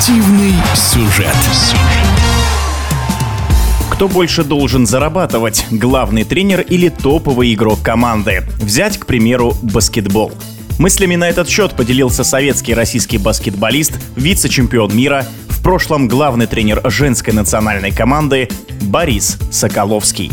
Спортивный сюжет. Кто больше должен зарабатывать, главный тренер или топовый игрок команды? Взять, к примеру, баскетбол. Мыслями на этот счет поделился советский российский баскетболист, вице-чемпион мира, в прошлом главный тренер женской национальной команды Борис Соколовский.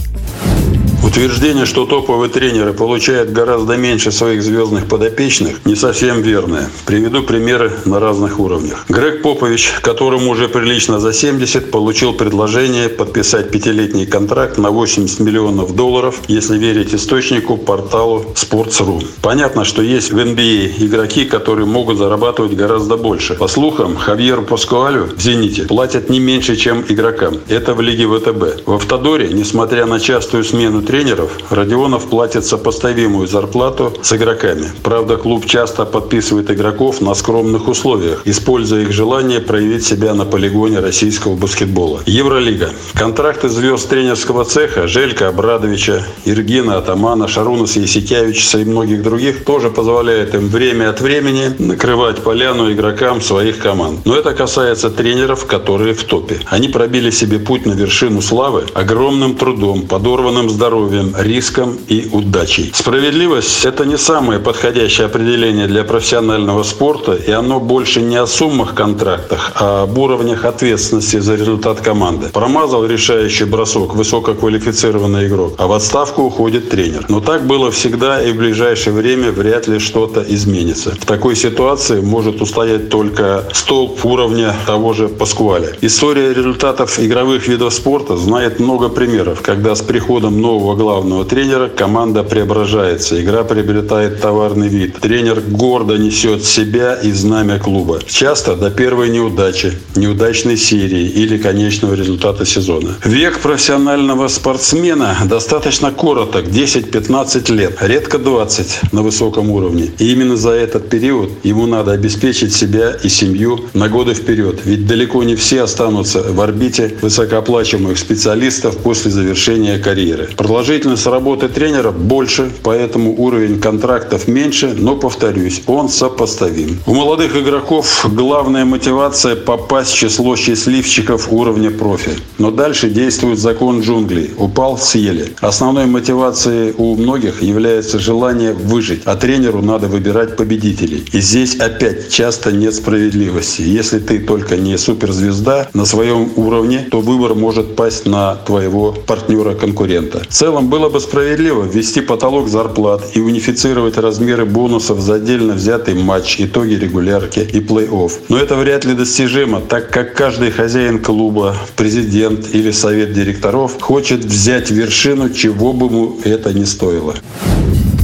Утверждение, что топовые тренеры получают гораздо меньше своих звездных подопечных, не совсем верное. Приведу примеры на разных уровнях. Грег Попович, которому уже прилично за 70, получил предложение подписать пятилетний контракт на 80 миллионов долларов, если верить источнику порталу Sports.ru. Понятно, что есть в NBA а игроки, которые могут зарабатывать гораздо больше. По слухам, Хавьеру Паскуалю в «Зените» платят не меньше, чем игрокам. Это в лиге ВТБ. В «Автодоре», несмотря на частую смену тренеров, тренеров Родионов платит сопоставимую зарплату с игроками. Правда, клуб часто подписывает игроков на скромных условиях, используя их желание проявить себя на полигоне российского баскетбола. Евролига. Контракты звезд тренерского цеха Желька Абрадовича, Иргина Атамана, Шарунаса Есикявича и многих других тоже позволяют им время от времени накрывать поляну игрокам своих команд. Но это касается тренеров, которые в топе. Они пробили себе путь на вершину славы огромным трудом, подорванным здоровьем, здоровьем, риском и удачей. Справедливость – это не самое подходящее определение для профессионального спорта, и оно больше не о суммах контрактах, а об уровнях ответственности за результат команды. Промазал решающий бросок высококвалифицированный игрок, а в отставку уходит тренер. Но так было всегда и в ближайшее время вряд ли что-то изменится. В такой ситуации может устоять только столб уровня того же Паскуаля. История результатов игровых видов спорта знает много примеров, когда с приходом нового главного тренера команда преображается, игра приобретает товарный вид. Тренер гордо несет себя и знамя клуба. Часто до первой неудачи, неудачной серии или конечного результата сезона. Век профессионального спортсмена достаточно короток, 10-15 лет, редко 20 на высоком уровне. И именно за этот период ему надо обеспечить себя и семью на годы вперед. Ведь далеко не все останутся в орбите высокооплачиваемых специалистов после завершения карьеры. Продолжительность работы тренера больше, поэтому уровень контрактов меньше, но, повторюсь, он сопоставим. У молодых игроков главная мотивация попасть в число счастливчиков уровня профи. Но дальше действует закон джунглей. Упал – съели. Основной мотивацией у многих является желание выжить, а тренеру надо выбирать победителей. И здесь опять часто нет справедливости. Если ты только не суперзвезда на своем уровне, то выбор может пасть на твоего партнера-конкурента. В целом было бы справедливо ввести потолок зарплат и унифицировать размеры бонусов за отдельно взятый матч, итоги регулярки и плей-офф. Но это вряд ли достижимо, так как каждый хозяин клуба, президент или совет директоров хочет взять вершину, чего бы ему это ни стоило.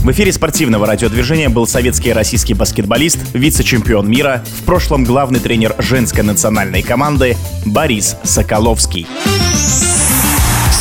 В эфире спортивного радиодвижения был советский и российский баскетболист, вице-чемпион мира, в прошлом главный тренер женской национальной команды Борис Соколовский.